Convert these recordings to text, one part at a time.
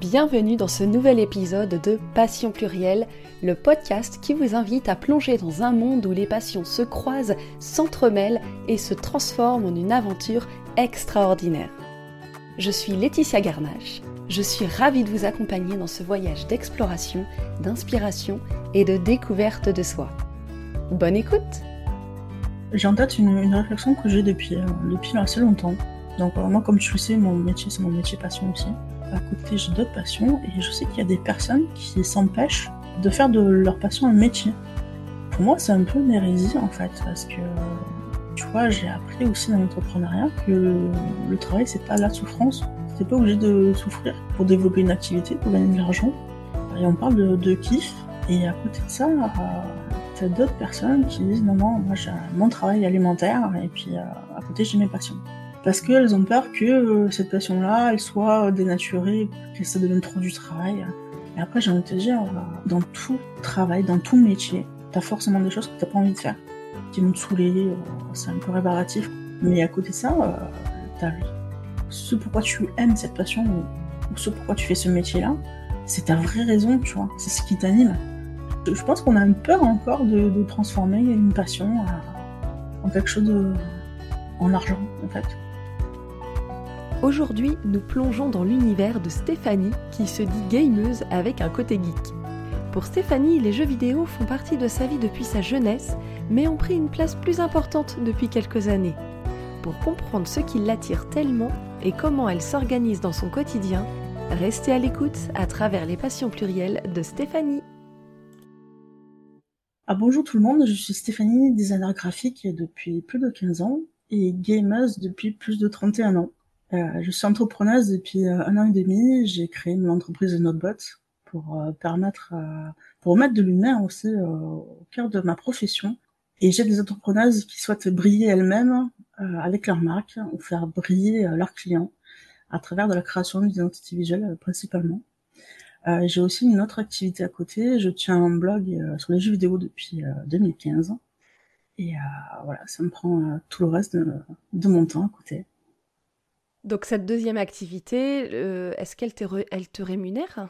Bienvenue dans ce nouvel épisode de Passion plurielle, le podcast qui vous invite à plonger dans un monde où les passions se croisent, s'entremêlent et se transforment en une aventure extraordinaire. Je suis Laetitia Garnache. Je suis ravie de vous accompagner dans ce voyage d'exploration, d'inspiration et de découverte de soi. Bonne écoute J'ai en tête une, réflexion que j'ai depuis, euh, assez longtemps. Donc euh, moi, comme tu le sais, mon métier, c'est mon métier passion aussi. À côté, j'ai d'autres passions et je sais qu'il y a des personnes qui s'empêchent de faire de leur passion un métier. Pour moi, c'est un peu une hérésie en fait, parce que tu vois, j'ai appris aussi dans l'entrepreneuriat que le, travail, c'est pas la souffrance. T'es pas obligé de souffrir pour développer une activité, pour gagner de l'argent. Et on parle de, kiff. Et à côté de ça, euh, t'as d'autres personnes qui disent non, non, moi j'ai mon travail alimentaire et puis euh, à côté j'ai mes passions parce qu'elles ont peur que euh, cette passion-là, elle soit dénaturée, que ça devienne trop du travail. Et après, j'ai envie de te dire, euh, dans tout travail, dans tout métier, t'as forcément des choses que t'as pas envie de faire, qui vont te saouler, euh, c'est un peu réparatif. Mais à côté de ça, t'as ce pourquoi tu aimes cette passion ou, ce pourquoi tu fais ce métier-là, c'est ta vraie raison, tu vois, c'est ce qui t'anime. Je pense qu'on a une peur encore de, transformer une passion en quelque chose de, en argent, en fait. Aujourd'hui, nous plongeons dans l'univers de Stéphanie qui se dit gameuse avec un côté geek. Pour Stéphanie, les jeux vidéo font partie de sa vie depuis sa jeunesse, mais ont pris une place plus importante depuis quelques années. Pour comprendre ce qui l'attire tellement et comment elle s'organise dans son quotidien, restez à l'écoute à travers les passions plurielles de Stéphanie. Ah, bonjour tout le monde, je suis Stéphanie, designer graphique depuis plus de 15 ans et gameuse depuis plus de 31 ans. Euh, je suis entrepreneuse depuis euh, un an et demi. J'ai créé une entreprise de Notebot pour euh, permettre, pour mettre de l'humain aussi au cœur de ma profession. Et j'ai des entrepreneuses qui souhaitent briller elles-mêmes avec leur marque ou faire briller leurs clients à travers de la création d'identité visuelle principalement. Euh, j'ai aussi une autre activité à côté. Je tiens un blog sur les jeux vidéo depuis 2015. Et voilà, ça me prend tout le reste de, mon temps à côté. Donc cette deuxième activité, euh, est-ce qu'elle te, elle te rémunère?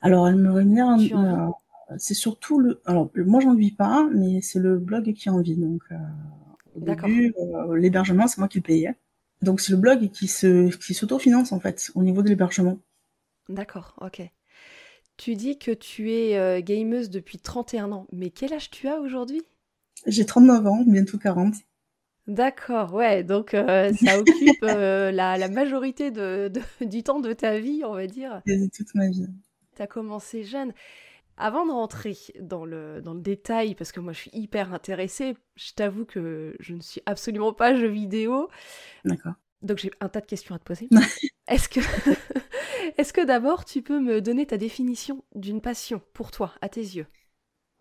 Alors elle me rémunère. Euh, c'est surtout le. Alors moi j'en vis pas, mais c'est le blog qui en vit. Donc euh, au début, l'hébergement c'est moi qui le payais. Donc c'est le blog qui se qui s'autofinance en fait au niveau de l'hébergement. D'accord, ok. Tu dis que tu es gameuse depuis 31 ans, mais quel âge tu as aujourd'hui? J'ai 39 ans, bientôt 40. D'accord, ouais, donc euh, ça occupe euh, la, majorité de, du temps de ta vie, on va dire. De toute ma vie. Tu as commencé jeune. Avant de rentrer dans le, dans le détail, parce que moi je suis hyper intéressée, je t'avoue que je ne suis absolument pas jeu vidéo. D'accord. Donc j'ai un tas de questions à te poser. Est-ce que, est que d'abord tu peux me donner ta définition d'une passion pour toi, à tes yeux?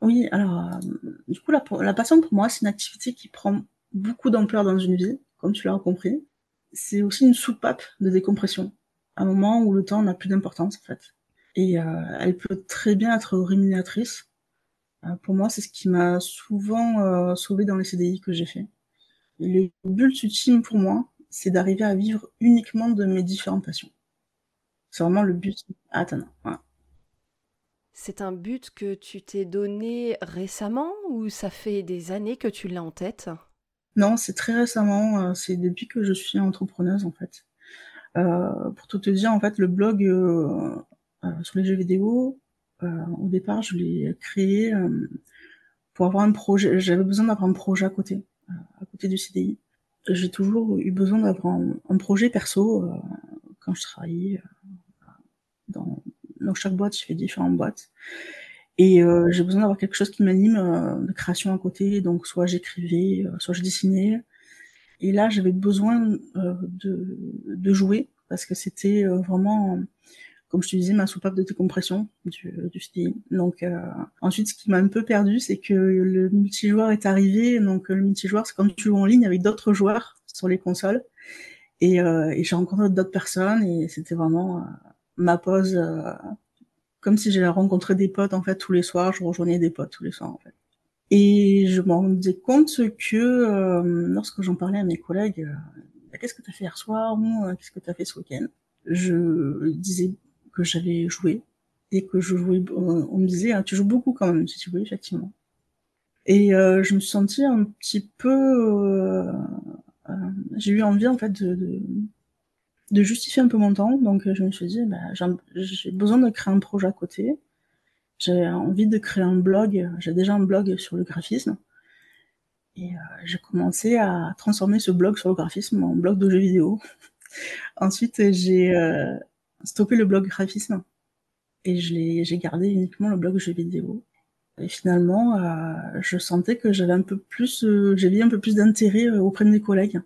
Oui, alors euh, du coup la, la passion pour moi c'est une activité qui prend beaucoup d'ampleur dans une vie, comme tu l'as compris. C'est aussi une soupape de décompression, un moment où le temps n'a plus d'importance en fait. Et euh, elle peut très bien être rémunératrice. Euh, pour moi, c'est ce qui m'a souvent euh, sauvé dans les CDI que j'ai fait. Le but ultime pour moi, c'est d'arriver à vivre uniquement de mes différentes passions. C'est vraiment le but attends, Voilà. C'est un but que tu t'es donné récemment ou ça fait des années que tu l'as en tête? Non, c'est très récemment, euh, c'est depuis que je suis entrepreneuse en fait. Euh, pour tout te dire, en fait, le blog euh, sur les jeux vidéo, au départ, je l'ai créé pour avoir un projet. J'avais besoin d'avoir un projet à côté, à côté du CDI. J'ai toujours eu besoin d'avoir un, projet perso quand je travaillais dans, dans chaque boîte. Je fais différentes boîtes. Et euh, j'ai besoin d'avoir quelque chose qui m'anime euh, de création à côté. Donc soit j'écrivais, euh, soit je dessinais. Et là, j'avais besoin de, de jouer parce que c'était vraiment, comme je te disais, ma soupape de décompression du, du CDI. Donc ensuite, ce qui m'a un peu perdu, c'est que le multijoueur est arrivé. Donc le multijoueur, c'est quand tu joues en ligne avec d'autres joueurs sur les consoles. Et, et j'ai rencontré d'autres personnes et c'était vraiment ma pause comme si j'allais rencontrer des potes en fait tous les soirs, je rejoignais des potes tous les soirs en fait. Et je me rendais compte que euh, lorsque j'en parlais à mes collègues, euh, bah, qu'est-ce que tu as fait hier soir ou euh, qu'est-ce que tu as fait ce week-end, je disais que j'allais jouer et que je jouais. On me disait, ah, tu joues beaucoup quand même. J'ai dit oui, effectivement. Et euh, je me suis sentie un petit peu. Euh, j'ai eu envie en fait de, de, de, justifier un peu mon temps, donc je me suis dit, bah, j'ai besoin de créer un projet à côté. J'ai envie de créer un blog. J'ai déjà un blog sur le graphisme. Et j'ai commencé à transformer ce blog sur le graphisme en blog de jeux vidéo. Ensuite, j'ai stoppé le blog graphisme et j'ai gardé uniquement le blog jeux vidéo. Et finalement, euh, je sentais que j'avais un peu plus, euh, j'avais un peu plus d'intérêt euh, auprès de mes collègues.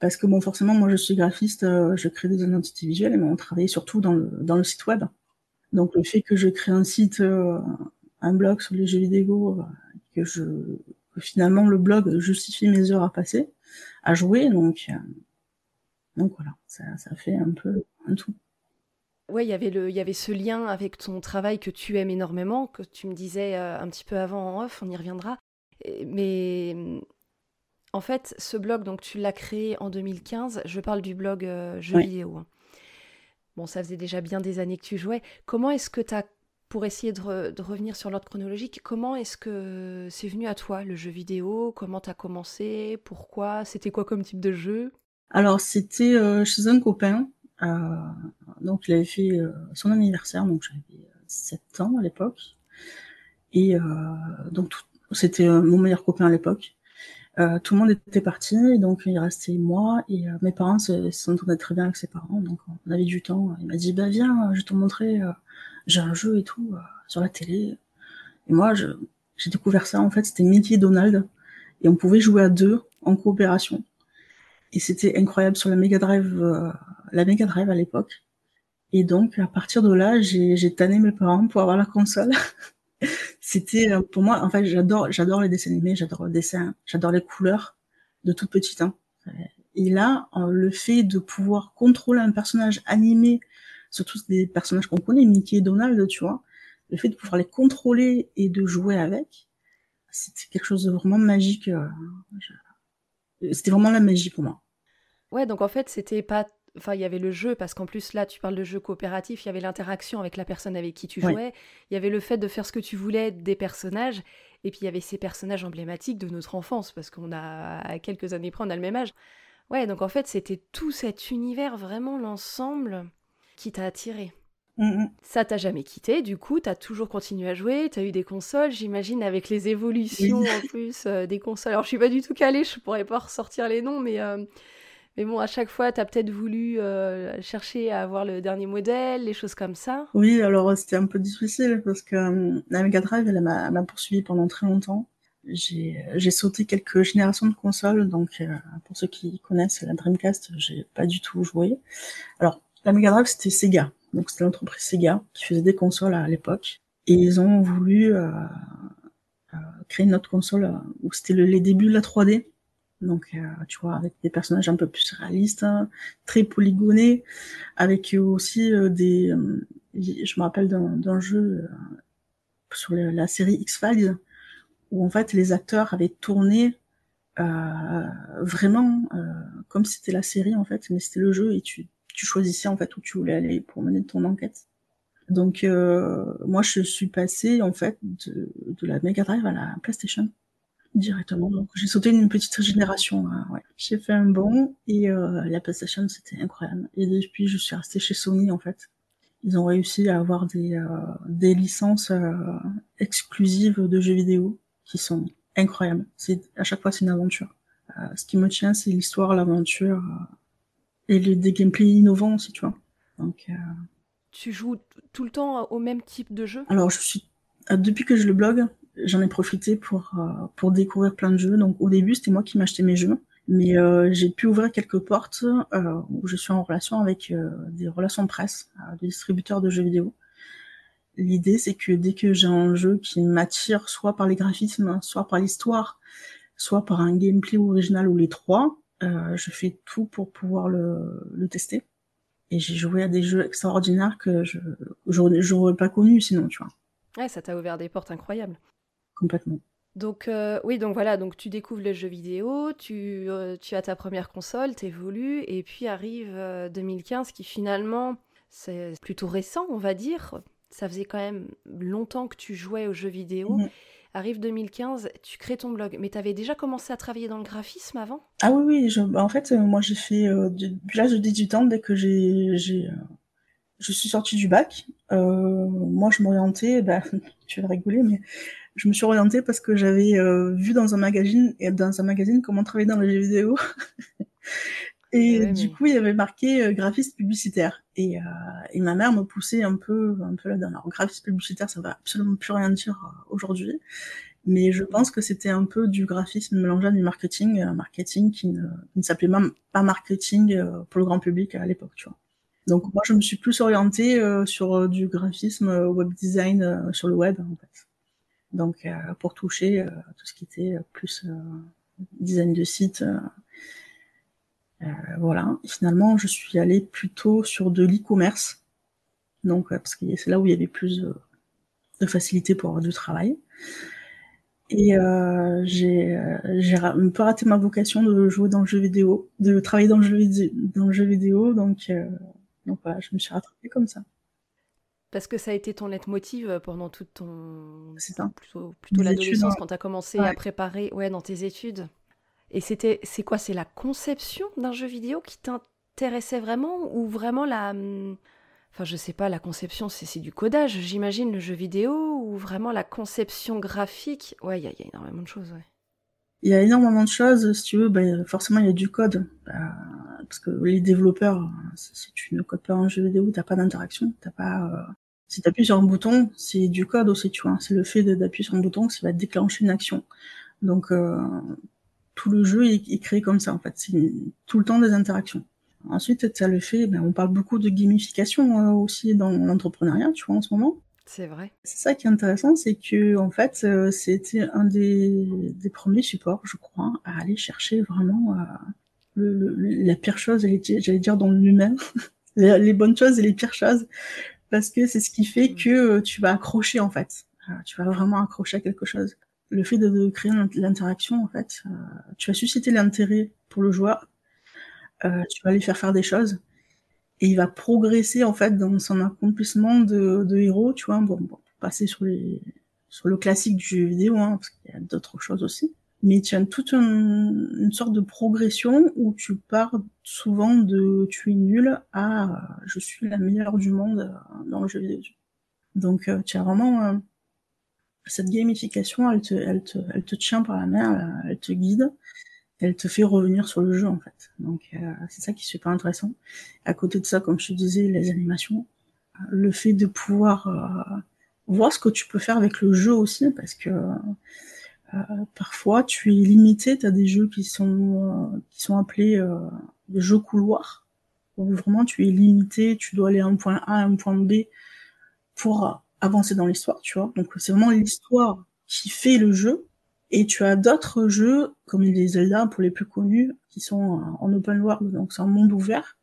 Parce que bon, forcément, moi je suis graphiste, euh, je crée des identités visuelles, mais on travaillait surtout dans le, dans le site web. Donc le fait que je crée un site, un blog sur les jeux vidéo, que je, finalement le blog justifie mes heures à passer, à jouer, donc, donc voilà, ça, ça fait un peu un tout. Ouais, il y avait le, il y avait ce lien avec ton travail que tu aimes énormément, que tu me disais euh, un petit peu avant en off, on y reviendra. Mais en fait, ce blog, donc tu l'as créé en 2015. Je parle du blog euh, jeux vidéo. Hein. Bon, ça faisait déjà bien des années que tu jouais. Comment est-ce que tu as, pour essayer de, de revenir sur l'ordre chronologique, comment est-ce que c'est venu à toi le jeu vidéo? Comment tu as commencé? Pourquoi? C'était quoi comme type de jeu? Alors, c'était euh, chez un copain euh, donc il avait fait son anniversaire, donc j'avais 7 euh, ans à l'époque. Et donc c'était mon meilleur copain à l'époque. Euh, tout le monde était parti, donc il restait moi et mes parents s'entendaient très bien avec ses parents, donc on avait du temps. Il m'a dit bah viens, je vais te montrer, j'ai un jeu et tout sur la télé. Et moi j'ai découvert ça en fait, c'était Mickey Donald et on pouvait jouer à deux en coopération. Et c'était incroyable sur la Mega Drive la Mega Drive à l'époque. Et donc, à partir de là, j'ai tanné mes parents pour avoir la console. C'était euh, pour moi, en fait, j'adore, j'adore les dessins animés, j'adore le dessin, j'adore les couleurs de toute petite. Hein. Et là, le fait de pouvoir contrôler un personnage animé, surtout des personnages qu'on connaît, Mickey et Donald, tu vois, le fait de pouvoir les contrôler et de jouer avec, c'était quelque chose de vraiment magique. Euh, c'était vraiment la magie pour moi. Ouais, donc en fait, c'était pas Enfin, il y avait le jeu, parce qu'en plus, là, tu parles de jeu coopératif, il y avait l'interaction avec la personne avec qui tu jouais, il y avait le fait de faire ce que tu voulais des personnages, et puis il y avait ces personnages emblématiques de notre enfance, parce qu'on a, à quelques années près, on a le même âge. Ouais, donc en fait, c'était tout cet univers, vraiment l'ensemble, qui t'a attiré. Ça mmh, mmh. Ça t'a jamais quitté, du coup, t'as toujours continué à jouer, t'as eu des consoles, j'imagine, avec les évolutions en plus euh, des consoles. Alors, je suis pas du tout calée, je pourrais pas ressortir les noms, mais euh, mais bon, à chaque fois, tu as peut-être voulu euh, chercher à avoir le dernier modèle, les choses comme ça. Oui, alors c'était un peu difficile parce que euh, la Mega Drive, elle m'a poursuivi pendant très longtemps. J'ai sauté quelques générations de consoles, donc euh, pour ceux qui connaissent la Dreamcast, j'ai pas du tout joué. Alors, la Mega Drive, c'était Sega, donc c'était l'entreprise Sega qui faisait des consoles à l'époque. Et ils ont voulu créer une autre console où c'était les débuts de la 3D donc, euh, tu vois, avec des personnages un peu plus réalistes, hein, très polygonés, avec aussi euh, des... Euh, je me rappelle d'un jeu sur la série X-Files, où en fait les acteurs avaient tourné vraiment comme si c'était la série en fait, mais c'était le jeu et tu, tu choisissais en fait où tu voulais aller pour mener ton enquête. Donc moi je suis passée en fait de, de la Mega Drive à la PlayStation directement. Donc j'ai sauté une petite génération. Hein, ouais. J'ai fait un bon et euh, la PlayStation c'était incroyable. Et depuis je suis restée chez Sony en fait. Ils ont réussi à avoir des, euh, des licences euh, exclusives de jeux vidéo qui sont incroyables. C'est à chaque fois c'est une aventure. Euh, ce qui me tient c'est l'histoire, l'aventure euh, et les, des gameplays innovants aussi tu vois. Donc tu joues tout le temps au même type de jeu? Alors je suis depuis que je le blogue, j'en ai profité pour euh, pour découvrir plein de jeux. Donc au début, c'était moi qui m'achetais mes jeux, mais euh, j'ai pu ouvrir quelques portes euh, où je suis en relation avec des relations presse, des distributeurs de jeux vidéo. L'idée, c'est que dès que j'ai un jeu qui m'attire, soit par les graphismes, soit par l'histoire, soit par un gameplay original ou les trois, je fais tout pour pouvoir le, le tester. Et j'ai joué à des jeux extraordinaires que je j'aurais pas connu sinon, tu vois. Ouais, ça t'a ouvert des portes incroyables complètement. Donc euh, oui, donc voilà, donc tu découvres les jeux vidéo, tu, euh, tu as ta première console, t'évolues, et puis arrive 2015 euh, qui finalement c'est plutôt récent, on va dire. Ça faisait quand même longtemps que tu jouais aux jeux vidéo. Mhm. Arrive 2015, tu crées ton blog. Mais tu avais déjà commencé à travailler dans le graphisme avant? Ah oui, oui. Je, bah, en fait, moi, j'ai fait depuis l'âge de 18 ans, dès que j'ai, j'ai je suis sortie du bac. moi, je m'orientais, bah, tu vas rigoler, mais je me suis orientée parce que j'avais vu dans un magazine, dans un magazine comment travailler dans les jeux vidéo. Et du coup, il y avait marqué euh, graphiste publicitaire. Et, euh, et, ma mère me poussait un peu, un peu là-dedans. Alors, graphiste publicitaire, ça va absolument plus rien dire euh, aujourd'hui. Mais je pense que c'était un peu du graphisme mélangé à du marketing, un marketing qui ne, ne s'appelait même pas marketing euh, pour le grand public à l'époque, tu vois. Donc moi, je me suis plus orientée sur du graphisme web design sur le web, en fait. Donc pour toucher tout ce qui était plus design de site, euh, voilà. finalement, je suis allée plutôt sur de l'e-commerce. Donc, parce que c'est là où il y avait plus de facilité pour avoir du travail. Et euh, j'ai un peu raté ma vocation de jouer dans le jeu vidéo, de travailler dans le jeu, vidéo, dans le jeu vidéo. Donc, euh, donc voilà, je me suis rattrapée comme ça. Parce que ça a été ton leitmotiv pendant toute ton. C'est ça. Plutôt, plutôt l'adolescence, quand tu as commencé à préparer ouais, dans tes études. Et c'était, c'est quoi C'est la conception d'un jeu vidéo qui t'intéressait vraiment ou vraiment la, hum, enfin je sais pas, la conception, c'est du codage, j'imagine le jeu vidéo ou vraiment la conception graphique? Ouais, il y, a énormément de choses, ouais. Il y a énormément de choses, si tu veux, ben, forcément il y a du code, bah, parce que les développeurs, si tu ne codes pas un jeu vidéo, t'as pas d'interaction, t'as pas. Euh... Si t'appuies sur un bouton, c'est du code aussi, tu vois. C'est le fait d'appuyer sur un bouton qui va déclencher une action. Donc euh, tout le jeu est, créé comme ça en fait. C'est tout le temps des interactions. Ensuite, ça le fait, ben, on parle beaucoup de gamification euh, aussi dans l'entrepreneuriat, tu vois, en ce moment. C'est vrai. C'est ça qui est intéressant, c'est que en fait, euh, c'était un des, des, premiers supports, je crois, à aller chercher vraiment euh, le, la pire chose, j'allais dire dans l'humain, les, les, bonnes choses et les pires choses, parce que c'est ce qui fait mm. que tu vas accrocher en fait. Tu vas vraiment accrocher à quelque chose le fait de, créer l'interaction, en fait, euh, tu vas susciter l'intérêt pour le joueur, euh, tu vas lui faire faire des choses, et il va progresser en fait dans son accomplissement de, de héros, tu vois. Bon, bon, passer sur les sur le classique du jeu vidéo, hein, parce qu'il y a d'autres choses aussi. Mais tu as toute une sorte de progression où tu pars souvent de tu es nul à je suis la meilleure du monde dans le jeu vidéo. Donc euh, tu as vraiment cette gamification, elle te, elle te, elle te tient par la main, elle, te guide, elle te fait revenir sur le jeu en fait. Donc euh, c'est ça qui est super intéressant. À côté de ça, comme je te disais, les animations, le fait de pouvoir euh, voir ce que tu peux faire avec le jeu aussi, parce que euh, parfois tu es limité, tu as des jeux qui sont qui sont appelés des jeux couloirs, où vraiment tu es limité, tu dois aller à un point A, à un point B pour avancer dans l'histoire, tu vois. Donc c'est vraiment l'histoire qui fait le jeu. Et tu as d'autres jeux, comme les Zelda pour les plus connus, qui sont en open world, donc c'est un monde ouvert,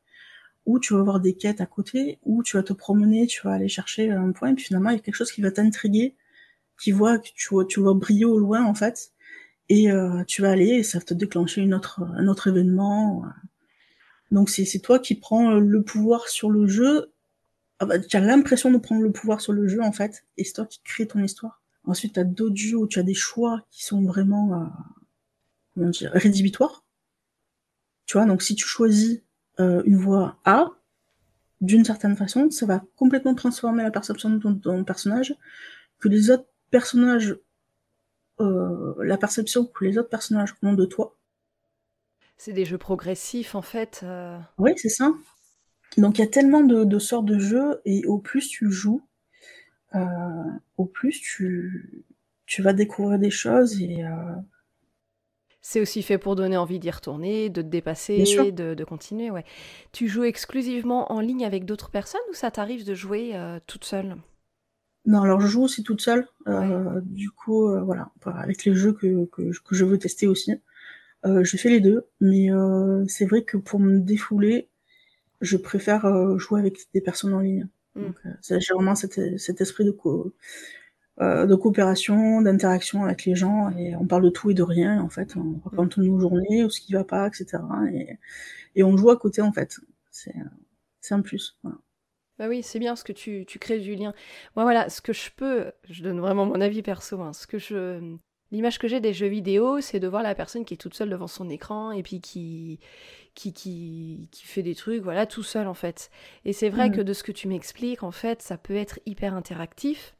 où tu vas avoir des quêtes à côté, où tu vas te promener, tu vas aller chercher un point, et puis finalement il y a quelque chose qui va t'intriguer, qui voit que tu vois, tu vois briller au loin en fait, et euh, tu vas aller et ça va te déclencher une autre, un autre événement. Donc c'est toi qui prends le pouvoir sur le jeu ah bah, tu as l'impression de prendre le pouvoir sur le jeu en fait, et c'est toi qui crée ton histoire. Ensuite, tu as d'autres jeux où tu as des choix qui sont vraiment euh, comment dire, rédhibitoires. Tu vois, donc si tu choisis euh, une voie A, d'une certaine façon, ça va complètement transformer la perception de ton, personnage, que les autres personnages, euh, la perception que les autres personnages ont de toi. C'est des jeux progressifs en fait. Euh. Oui, c'est ça. Donc il y a tellement de, sortes de jeux et au plus tu joues, euh, au plus tu, tu vas découvrir des choses et c'est aussi fait pour donner envie d'y retourner, de te dépasser, de, de, continuer. Ouais. Tu joues exclusivement en ligne avec d'autres personnes ou ça t'arrive de jouer toute seule? Non, alors je joue aussi toute seule. Du coup, voilà, avec les jeux que, que, que, je veux tester aussi. je fais les deux, mais c'est vrai que pour me défouler, je préfère euh, jouer avec des personnes en ligne. Mm. Donc, euh, j'ai vraiment cet, cet, esprit de, co euh, de coopération, d'interaction avec les gens, et on parle de tout et de rien, en fait. On raconte nos journées, ou ce qui va pas, etc. Et, et on joue à côté, en fait. C'est un plus. Voilà. Bah oui, c'est bien ce que tu, tu crées du lien. Moi, voilà, ce que je peux, je donne vraiment mon avis perso, hein, ce que je, l'image que j'ai des jeux vidéo, c'est de voir la personne qui est toute seule devant son écran et puis qui, qui, qui, qui fait des trucs, voilà, tout seul en fait. Et c'est vrai que de ce que tu m'expliques, en fait, ça peut être hyper interactif.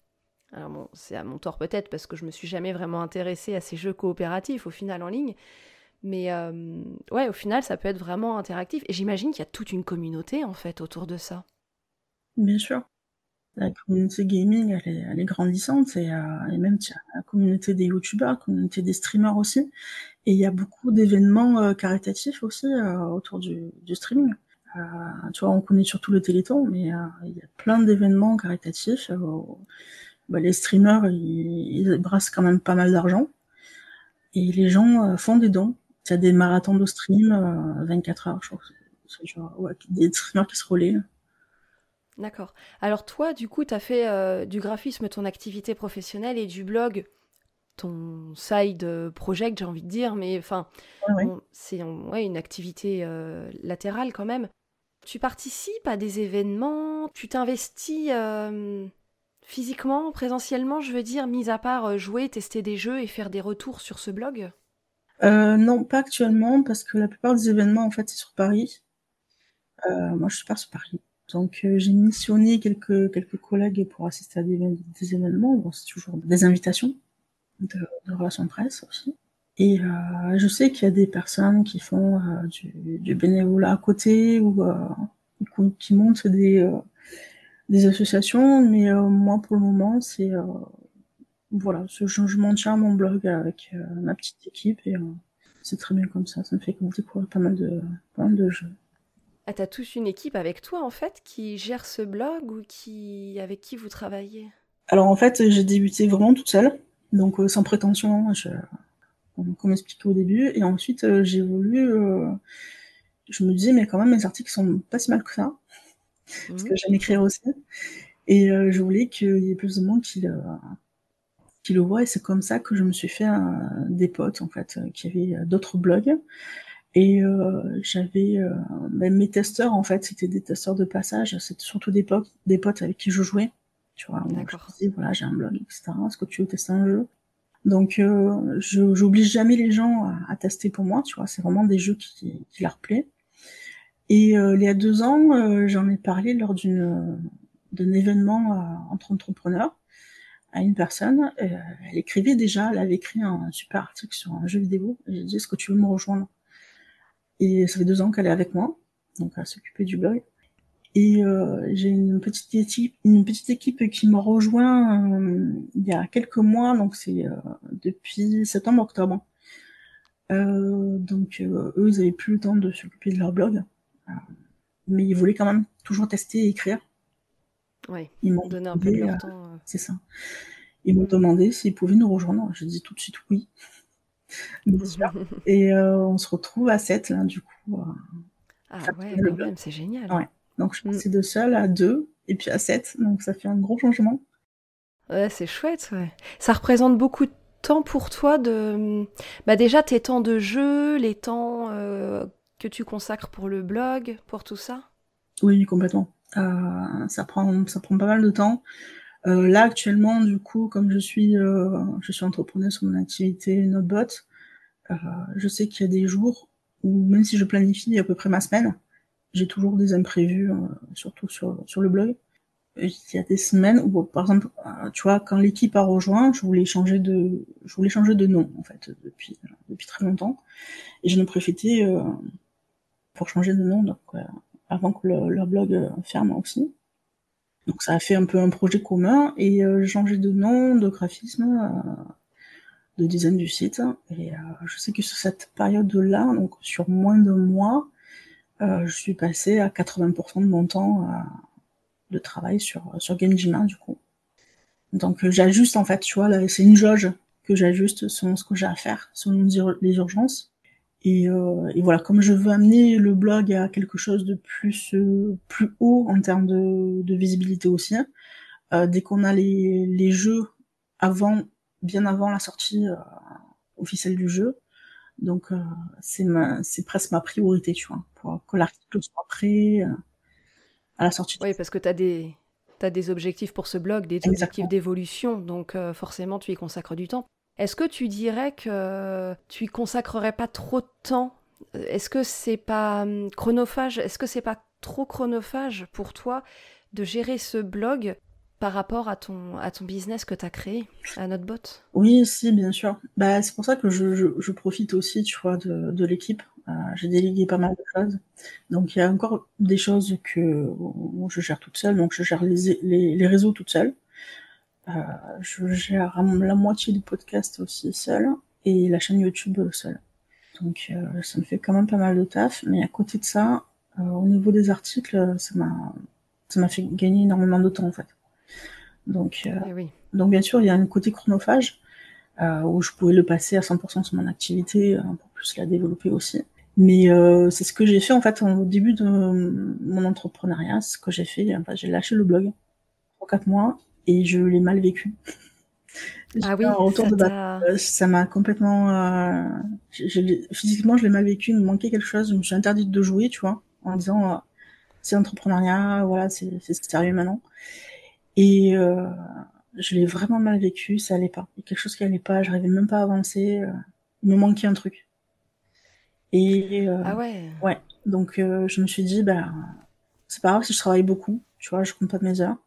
Alors bon, c'est à mon tort peut-être parce que je me suis jamais vraiment intéressée à ces jeux coopératifs au final en ligne. Mais euh, ouais, au final, ça peut être vraiment interactif. Et j'imagine qu'il y a toute une communauté en fait autour de ça. Bien sûr. La communauté gaming, elle est, elle est grandissante et, euh, et même tiens, la communauté des youtubeurs, la communauté des streamers aussi. Et il y a beaucoup d'événements euh, caritatifs aussi euh, autour du, du streaming. Euh, tu vois, on connaît surtout le Téléthon, mais euh, il y a plein d'événements caritatifs. Bah, les streamers, ils, ils, brassent quand même pas mal d'argent. Et les gens font des dons. Il y a des marathons de stream, 24 heures, je crois. Genre, ouais, des streamers qui se relaient. D'accord. Alors toi, du coup, tu as fait euh, du graphisme ton activité professionnelle et du blog ton side project, j'ai envie de dire, mais enfin, ouais. c'est ouais, une activité euh, latérale quand même. Tu participes à des événements, tu t'investis euh, physiquement, présentiellement, je veux dire, mis à part euh, jouer, tester des jeux et faire des retours sur ce blog? Non, pas actuellement, parce que la plupart des événements, en fait, c'est sur Paris. moi, je suis pas sur Paris. Donc euh, j'ai missionné quelques quelques collègues pour assister à des, des événements. Bon, c'est toujours des invitations de, de relations de presse aussi. Et euh, je sais qu'il y a des personnes qui font euh, du, du, bénévolat à côté ou euh, qui montent des euh, des associations, mais euh, moi pour le moment c'est voilà, je, je maintiens mon blog avec ma petite équipe et c'est très bien comme ça. Ça me fait découvrir pas mal de pas mal de jeux. Ah, t'as tous une équipe avec toi en fait qui gère ce blog ou qui avec qui vous travaillez? Alors en fait, j'ai débuté vraiment toute seule, donc euh, sans prétention, je... comme expliqué au début, et ensuite euh, j'ai voulu, euh... je me disais mais quand même mes articles sont pas si mal que ça, mmh. parce que j'aime écrire aussi, et je voulais qu'il y ait plus de monde qui le, qui le voit, et c'est comme ça que je me suis fait des potes en fait, qui avaient d'autres blogs. Et euh, j'avais euh, même mes testeurs en fait, c'était des testeurs de passage, c'était surtout des potes, des potes avec qui je jouais. Tu vois, D'accord. je disais, voilà, j'ai un blog, etc. Est-ce que tu veux tester un jeu? Donc, euh, je j'oblige jamais les gens à, à, tester pour moi. Tu vois, c'est vraiment des jeux qui, qui leur plaît. Et euh, il y a deux ans, euh, j'en ai parlé lors d'une d'un événement euh, entre entrepreneurs à une personne. elle écrivait déjà, elle avait écrit un super article sur un jeu vidéo. J'ai dit, est-ce que tu veux me rejoindre? Et ça fait deux ans qu'elle est avec moi, donc à s'occuper du blog. Et euh, j'ai une petite équipe, une petite équipe qui m'a rejoint euh, il y a quelques mois, donc c'est euh, depuis septembre-octobre. Euh, donc euh, eux, ils avaient plus le temps de s'occuper de leur blog, euh, mais ils voulaient quand même toujours tester et écrire. Oui, ils m'ont donné un peu de leur temps. C'est ça. Ils m'ont demandé s'ils pouvaient nous rejoindre. J'ai dit tout de suite oui. Et euh, on se retrouve à 7 là, du coup. ah ouais, quand même, c'est génial. Ouais. Donc je suis passée mm. de seul à 2 et puis à 7, donc ça fait un gros changement. Ouais, c'est chouette, ouais. Ça représente beaucoup de temps pour toi de. Bah, déjà, tes temps de jeu, les temps euh, que tu consacres pour le blog, pour tout ça? Oui, complètement. Euh, ça, prend, ça prend pas mal de temps. Euh, là actuellement, du coup, comme je suis, euh, je suis entrepreneur sur mon activité Notebot, euh, je sais qu'il y a des jours où même si je planifie à peu près ma semaine, j'ai toujours des imprévus, surtout sur sur le blog. Il y a des semaines où, par exemple, tu vois, quand l'équipe a rejoint, je voulais changer de, je voulais changer de nom en fait depuis depuis très longtemps, et je ai profité pour changer de nom donc avant que le, leur blog ferme aussi. Donc ça a fait un peu un projet commun et euh, j'ai changé de nom, de graphisme, euh, de design du site. Et euh, je sais que sur cette période-là, donc sur moins de mois, je suis passée à 80% de mon temps de travail sur, sur Game du coup. Donc j'ajuste en fait, tu vois, c'est une jauge que j'ajuste selon ce que j'ai à faire, selon les urgences. Et, euh, et, voilà, comme je veux amener le blog à quelque chose de plus euh, plus haut en termes de, de visibilité aussi, euh, dès qu'on a les, les jeux avant, bien avant la sortie officielle du jeu, donc c'est c'est presque ma priorité, tu vois, pour que l'article soit prêt. à la sortie. Oui, parce que tu as des, as des objectifs pour ce blog, des objectifs d'évolution, donc forcément tu y consacres du temps. Est-ce que tu dirais que tu y consacrerais pas trop de temps? Est-ce que c'est pas hum, chronophage? Est-ce que c'est pas trop chronophage pour toi de gérer ce blog par rapport à ton, à ton business que tu as créé, à notre bot? Oui, si, bien sûr. Bah, c'est pour ça que je, je, profite aussi, tu vois, de, de l'équipe. Euh, j'ai délégué pas mal de choses. Donc, il y a encore des choses que je gère toute seule. Donc, je gère les, les, les réseaux toute seule. Euh, je gère la moitié du podcast aussi seule et la chaîne YouTube seule. Donc, euh, ça me fait quand même pas mal de taf. Mais à côté de ça, euh, au niveau des articles, ça m'a ça m'a fait gagner énormément de temps, en fait. Donc, euh, eh donc bien sûr, il y a un côté chronophage euh, où je pouvais le passer à 100% sur mon activité euh, pour plus la développer aussi. Mais c'est ce que j'ai fait en fait au début de mon entrepreneuriat, ce que j'ai fait. j'ai lâché le blog pour 4 mois et je l'ai mal vécu. ah oui, ça, ça m'a complètement, je, physiquement, je l'ai mal vécu. Il me manquait quelque chose. Je me suis interdite de jouer, tu vois, en disant c'est entrepreneuriat, voilà, c'est sérieux maintenant. Et euh, je l'ai vraiment mal vécu, ça allait pas. Il y a quelque chose qui allait pas, j'arrivais même pas à avancer. Euh, il me manquait un truc. Et euh, ah ouais. Ouais. Donc je me suis dit, bah c'est pas grave si je travaille beaucoup, tu vois, je compte pas mes heures,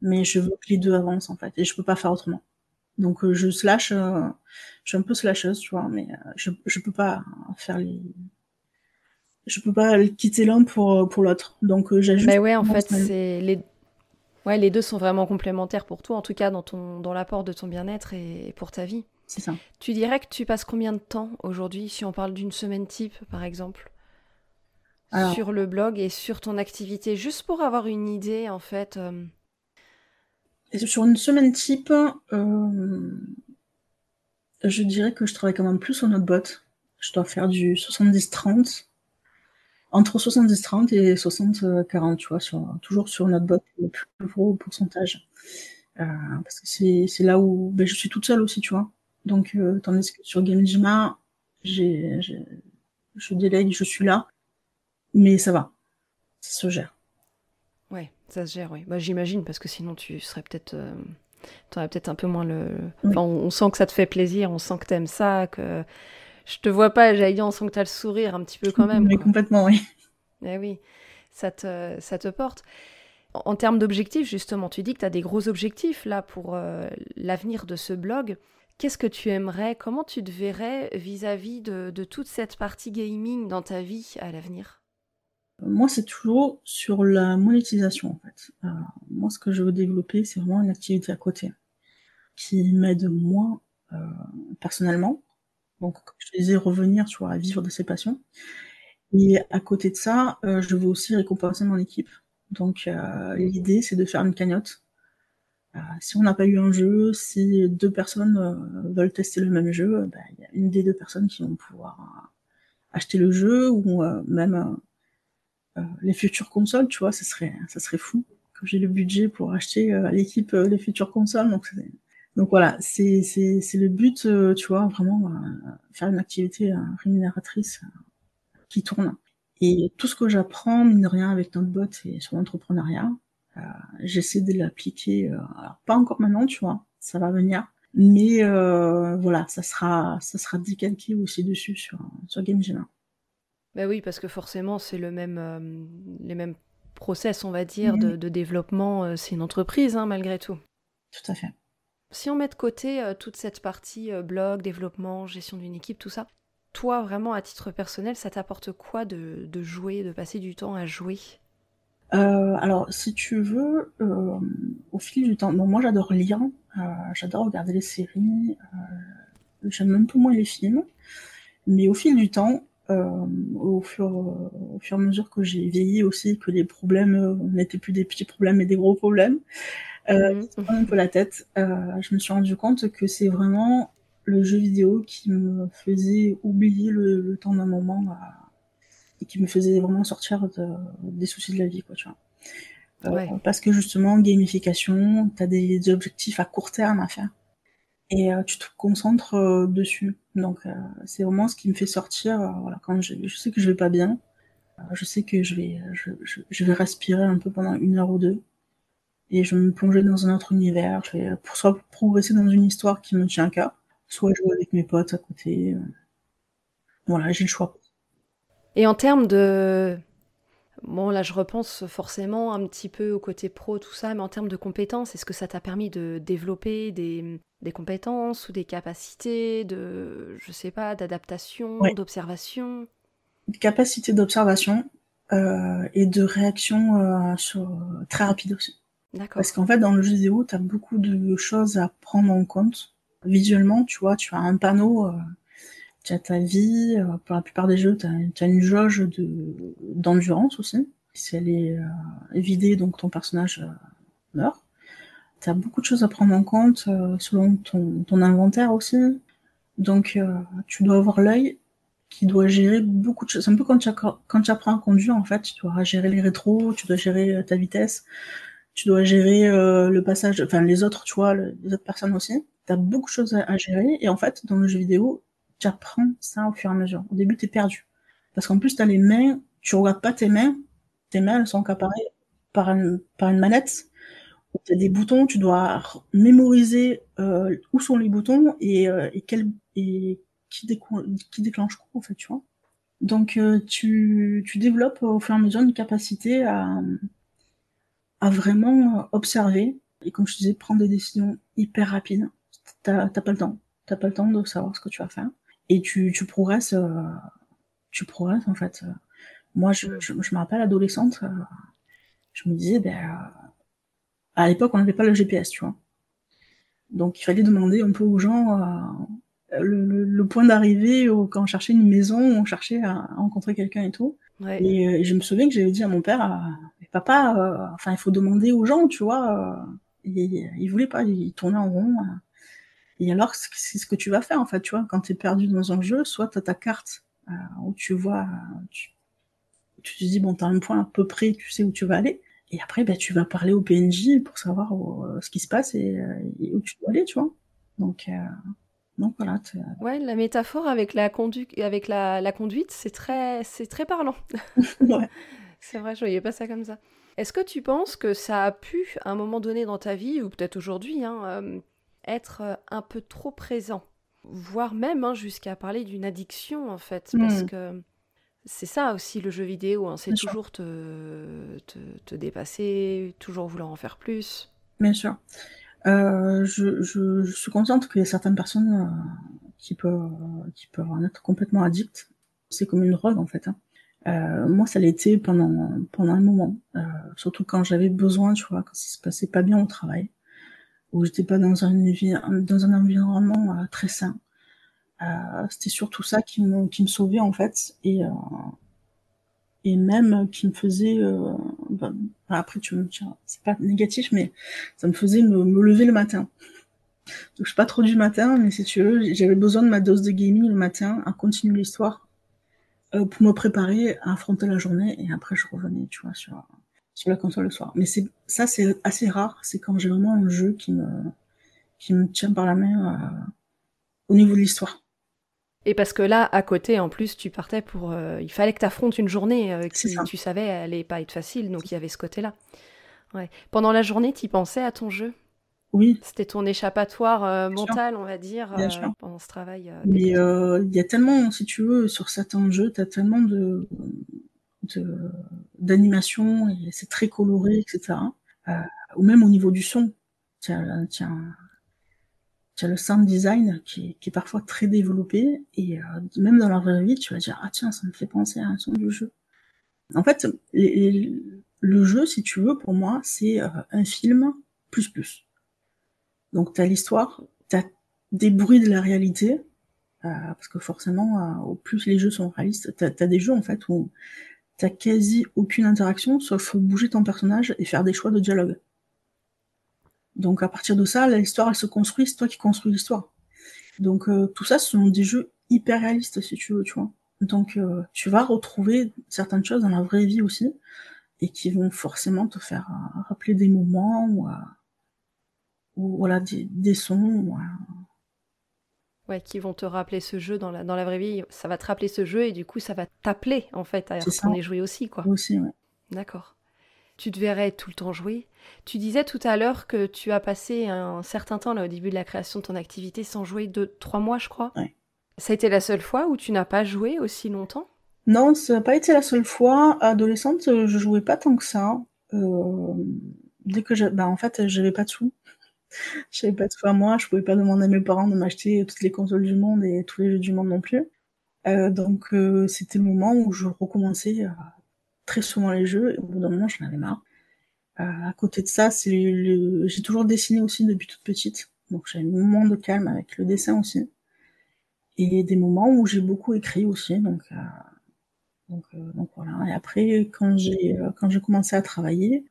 mais je veux que les deux avancent en fait, et je peux pas faire autrement. Donc je slash, je suis un peu slasheuse, tu vois, mais je je peux pas faire les je peux pas quitter l'un pour pour l'autre. Donc j'ajuste. Mais ouais, en fait, c'est les Ouais, les deux sont vraiment complémentaires pour toi, en tout cas dans, ton, dans l'apport de ton bien-être et, pour ta vie. C'est ça. Tu dirais que tu passes combien de temps aujourd'hui, si on parle d'une semaine type, par exemple, sur le blog et sur ton activité, juste pour avoir une idée, en fait euh, Sur une semaine type, euh, je dirais que je travaille quand même plus sur notre bot. Je dois faire du 70-30 entre 70-30 et 60-40, tu vois, toujours sur notre bot, le plus gros pourcentage. Euh, parce que c'est là où ben, je suis toute seule aussi, tu vois. Donc, euh, tandis que sur GameJima, j'ai, je délègue, je suis là, mais ça va, ça se gère. Ouais, ça se gère, oui. Bah, j'imagine, parce que sinon tu serais peut-être... Euh, tu aurais peut-être un peu moins le... Enfin, on, on, sent que ça te fait plaisir, on sent que t'aimes ça, que je te vois pas, j'allais dire, on sent que tu as le sourire un petit peu quand même. Mais complètement, oui. Eh oui, ça te, ça te porte. En, termes d'objectifs, justement, tu dis que tu as des gros objectifs là pour euh, l'avenir de ce blog. Qu'est-ce que tu aimerais Comment tu te verrais vis-à-vis de, de, toute cette partie gaming dans ta vie à l'avenir? Moi, c'est toujours sur la monétisation, en fait. Euh, moi, ce que je veux développer, c'est vraiment une activité à côté qui m'aide moi euh, personnellement donc, comme je te disais, revenir, vois, à vivre de ses passions. Et à côté de ça, euh, je veux aussi récompenser mon équipe. Donc, euh, l'idée, c'est de faire une cagnotte. Euh, si on n'a pas eu un jeu, si deux personnes veulent tester le même jeu, bah, il y a une des deux personnes qui vont pouvoir acheter le jeu ou même les futures consoles, tu vois, ça serait, ça serait fou que j'ai le budget pour acheter à l'équipe les futures consoles. Donc, donc voilà, c'est le but, euh, tu vois, vraiment euh, faire une activité euh, rémunératrice qui tourne. Et tout ce que j'apprends, mine de rien, avec notre bot et sur l'entrepreneuriat, j'essaie de l'appliquer. alors pas encore maintenant, tu vois, ça va venir. Mais voilà, ça sera, ça sera décalqué aussi dessus sur, sur Game Ben oui, parce que forcément, c'est le même, les mêmes process, on va dire, mm-hmm. de, développement. c'est une entreprise, hein, malgré tout. Tout à fait. Si on met de côté euh, toute cette partie euh, blog, développement, gestion d'une équipe, tout ça, toi vraiment à titre personnel, ça t'apporte quoi de, jouer, de passer du temps à jouer? Euh, alors, si tu veux, au fil du temps, bon, moi j'adore lire, j'adore regarder les séries, j'aime même peu moins les films, mais au fil du temps, au, fur, au fur et à mesure que j'ai vieilli aussi, que les problèmes n'étaient plus des petits problèmes mais des gros problèmes, euh, mmh. un peu la tête. Euh, je me suis rendu compte que c'est vraiment le jeu vidéo qui me faisait oublier le, temps d'un moment euh, et qui me faisait vraiment sortir des soucis de la vie, quoi, tu vois. Euh, parce que justement, gamification, tu as des, objectifs à court terme à faire. Et tu te concentres dessus. Donc c'est vraiment ce qui me fait sortir. voilà, quand je, sais que je vais pas bien, Je sais que je vais, je, vais respirer un peu pendant une heure ou deux et je vais me plonger dans un autre univers. Je pour soit progresser dans une histoire qui me tient à cœur, soit jouer avec mes potes à côté. Voilà, j'ai le choix. Et en termes de Bon, là, je repense forcément un petit peu au côté pro, tout ça, mais en termes de compétences, est-ce que ça t'a permis de développer des, compétences ou des capacités de, je sais pas, d'adaptation, d'observation Capacité d'observation euh, et de réaction euh, très rapide aussi. D'accord. Parce qu'en fait, dans le jeu vidéo, tu as beaucoup de choses à prendre en compte. Visuellement, tu vois, tu as un panneau. Euh, tu as ta vie, euh, pour la plupart des jeux, tu as, une jauge d'endurance aussi. Si elle est vidée, donc ton personnage meurt. Tu as beaucoup de choses à prendre en compte selon ton, ton, inventaire aussi. Donc tu dois avoir l'œil qui doit gérer beaucoup de choses. C'est un peu quand tu, quand tu apprends à conduire, en fait, tu dois gérer les rétros, tu dois gérer ta vitesse, tu dois gérer le passage, enfin les autres, tu vois, les autres personnes aussi. Tu as beaucoup de choses à, à, gérer. Et en fait, dans le jeu vidéo, tu apprends ça au fur et à mesure. Au début, tu es perdu. Parce qu'en plus, tu as les mains, tu regardes pas tes mains, tes mains, elles sont accaparées par une, par une manette, tu des boutons, tu dois mémoriser euh, où sont les boutons et, euh, et, quel, et qui, déclenche quoi, en fait, tu vois. Donc, euh, tu, tu développes au fur et à mesure une capacité à, à vraiment observer et, comme je disais, prendre des décisions hyper rapides. T'as pas le temps. T'as pas le temps de savoir ce que tu vas faire et tu, tu progresses, euh, tu progresses en fait. Moi, je, je, me rappelle adolescente, euh, je me disais, ben, à l'époque, on n'avait pas le GPS, tu vois. Donc, il fallait demander un peu aux gens le, le, point d'arrivée quand on cherchait une maison, on cherchait à, rencontrer quelqu'un et tout. Et, je me souviens que j'avais dit à mon père, papa, enfin, il faut demander aux gens, tu vois. il, il voulait pas, il tournait en rond. Et alors, c'est ce que tu vas faire, en fait, tu vois, quand tu es perdu dans un jeu, soit tu as ta carte euh, où tu vois, tu, te dis, bon, tu as un point à peu près, tu sais où tu vas aller, et après, ben, tu vas parler au PNJ pour savoir euh, ce qui se passe et, euh, et, où tu dois aller, tu vois. Donc, donc voilà. Ouais, la métaphore avec la, conduite, avec la, la conduite, c'est très, c'est très parlant. ouais. C'est vrai, je voyais pas ça comme ça. Est-ce que tu penses que ça a pu, à un moment donné dans ta vie, ou peut-être aujourd'hui, hein, être euh, un peu trop présent, voire même hein, jusqu'à parler d'une addiction en fait, parce hmm. que c'est ça aussi le jeu vidéo, hein, c'est toujours te, te, dépasser, toujours vouloir en faire plus. Bien sûr. Euh, je, je, suis consciente qu'il y a certaines personnes euh, qui, peuvent, qui peuvent en être complètement addictes. C'est comme une drogue en fait. Hein. moi, ça l'était pendant, pendant un moment, surtout quand j'avais besoin, tu vois, quand ça se passait pas bien au travail où j'étais pas dans un, dans un environnement euh, très sain. Euh, c'était surtout ça qui me, qui me sauvait en fait et euh, et même qui me faisait euh, bah, après tu me tiens c'est pas négatif mais ça me faisait me, me lever le matin donc je suis pas trop du matin mais si tu veux j'avais besoin de ma dose de gaming le matin à continuer l'histoire euh, pour me préparer à affronter la journée et après je revenais tu vois sur sur la console le soir. Mais c'est ça, c'est assez rare. C'est quand j'ai vraiment un jeu qui me qui me tient par la main euh, au niveau de l'histoire. Et parce que là, à côté, en plus, tu partais pour. Euh, il fallait que tu affrontes une journée euh, qui, tu savais, elle allait pas être facile, donc il y avait ce côté-là. Ouais. Pendant la journée, tu pensais à ton jeu? Oui. C'était ton échappatoire mental, on va dire, pendant ce travail. Mais il y a tellement, si tu veux, sur certains jeux, tu as tellement de, d'animation et c'est très coloré, etc. Euh, ou même au niveau du son, tu as, le sound design qui est, parfois très développé et euh, même dans la vraie vie, tu vas dire ah tiens ça me fait penser à un son du jeu. En fait, le jeu, si tu veux, pour moi, c'est euh, un film plus plus. Donc tu as l'histoire, tu as des bruits de la réalité, parce que forcément, au plus les jeux sont réalistes, tu as, des jeux en fait où t'as quasi aucune interaction, sauf bouger ton personnage et faire des choix de dialogue. Donc à partir de ça, l'histoire elle se construit, c'est toi qui construis l'histoire. Donc euh, tout ça, ce sont des jeux hyper réalistes si tu veux, tu vois. Donc euh, tu vas retrouver certaines choses dans la vraie vie aussi, et qui vont forcément te faire euh, rappeler des moments ou, ou voilà des, des sons. Ouais, qui vont te rappeler ce jeu dans la, dans la vraie vie. Ça va te rappeler ce jeu et du coup, ça va t'appeler en fait à est joué aussi, quoi. Aussi, ouais. D'accord. Tu te verrais tout le temps jouer. Tu disais tout à l'heure que tu as passé un certain temps là au début de la création de ton activité sans jouer de trois mois, je crois. Ouais. Ça a été la seule fois où tu n'as pas joué aussi longtemps? Non, ça n'a pas été la seule fois. Adolescente, je jouais pas tant que ça. Euh, dès que j'ai, bah en fait, j'avais pas de sous. J'avais pas de sous à moi, je pouvais pas demander à mes parents de m'acheter toutes les consoles du monde et tous les jeux du monde non plus. Euh, donc euh, c'était le moment où je recommençais euh, très souvent les jeux et au bout d'un moment j'en avais marre. Euh, à côté de ça, c'est le... j'ai toujours dessiné aussi depuis toute petite, donc j'avais un moment de calme avec le dessin aussi et des moments où j'ai beaucoup écrit aussi, donc euh, donc, donc voilà. Et après quand j'ai quand j'ai commencé à travailler,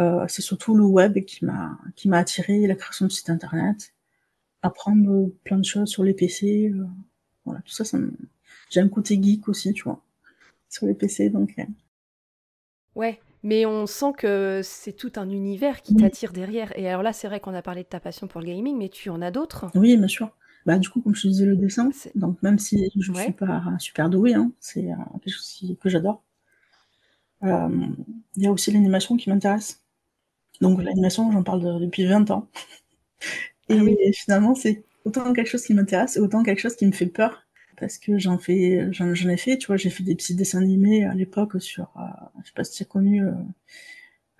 euh, c'est surtout le web qui m'a qui m'a attiré, la création de sites internet, apprendre plein de choses sur les PC, euh, voilà, tout ça, ça me... j'ai un côté geek aussi, tu vois, sur les PC, donc. Ouais, mais on sent que c'est tout un univers qui t'attire derrière. Et alors là, c'est vrai qu'on a parlé de ta passion pour le gaming, mais tu en as d'autres. Oui, bien sûr. Bah du coup, comme je te disais, le dessin, donc même si je ne Ouais. suis pas super douée, hein, c'est euh, quelque chose que j'adore. Euh, Il y a aussi l'animation qui m'intéresse. Donc l'animation, j'en parle de- depuis 20 ans. Et Ah oui. finalement, c'est autant quelque chose qui m'intéresse et autant quelque chose qui me fait peur. Parce que j'en fais, j'en ai fait, tu vois, j'ai fait des petits dessins animés à l'époque sur, euh, je sais pas si tu as connu euh,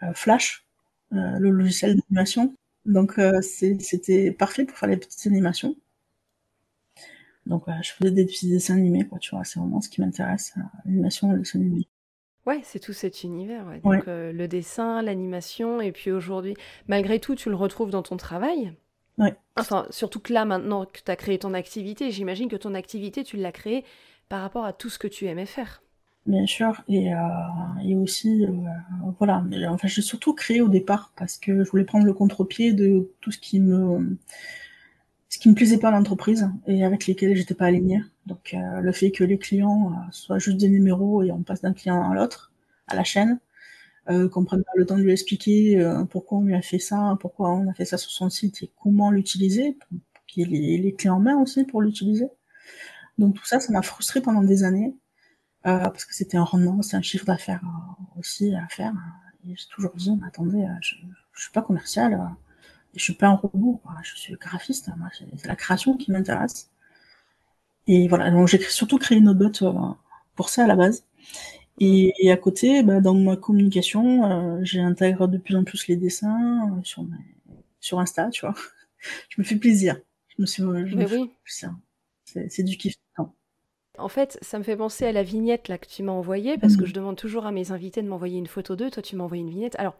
euh, Flash, euh, le logiciel d'animation. Donc c'était parfait pour faire les petites animations. Donc je faisais des petits dessins animés, quoi, tu vois, c'est vraiment ce qui m'intéresse, l'animation et le dessin animé. Ouais, c'est tout cet univers. ouais. Donc le dessin, l'animation, et puis aujourd'hui, malgré tout, tu le retrouves dans ton travail. Ouais. Enfin, surtout que là, maintenant que tu as créé ton activité, j'imagine que ton activité, tu l'as créée par rapport à tout ce que tu aimais faire. Bien sûr, et, euh, et aussi, euh, voilà, mais, enfin, j'ai surtout créé au départ parce que je voulais prendre le contre-pied de tout ce qui me, ce qui me plaisait pas à l'entreprise et avec lesquels j'étais pas alignée. Donc, euh, le fait que les clients euh, soient juste des numéros et on passe d'un client à l'autre, à la chaîne, euh, qu'on prenne pas le temps de lui expliquer euh, pourquoi on lui a fait ça, pourquoi on a fait ça sur son site et comment l'utiliser, pour qu'il ait les, clés en main aussi pour l'utiliser. Donc tout ça, ça m'a frustré pendant des années euh, parce que c'était un rendement, c'est un chiffre d'affaires euh, aussi à faire. Et j'ai toujours dit, mais attendez, euh, je, je suis pas commercial, euh, je suis pas un robot, je suis graphiste, moi, c'est la création qui m'intéresse. Et voilà, donc j'ai surtout créé une bot euh, pour ça à la base. Et, et à côté, bah, dans ma communication, euh, j'ai intégré de plus en plus les dessins euh, sur, sur Insta, tu vois. Je me fais plaisir. Je me suis, je Mais me oui. C'est du kiff. Non. En fait, ça me fait penser à la vignette là que tu m'as envoyée, parce que Mhm. je demande toujours à mes invités de m'envoyer une photo d'eux. Toi, tu m'as envoyé une vignette. Alors,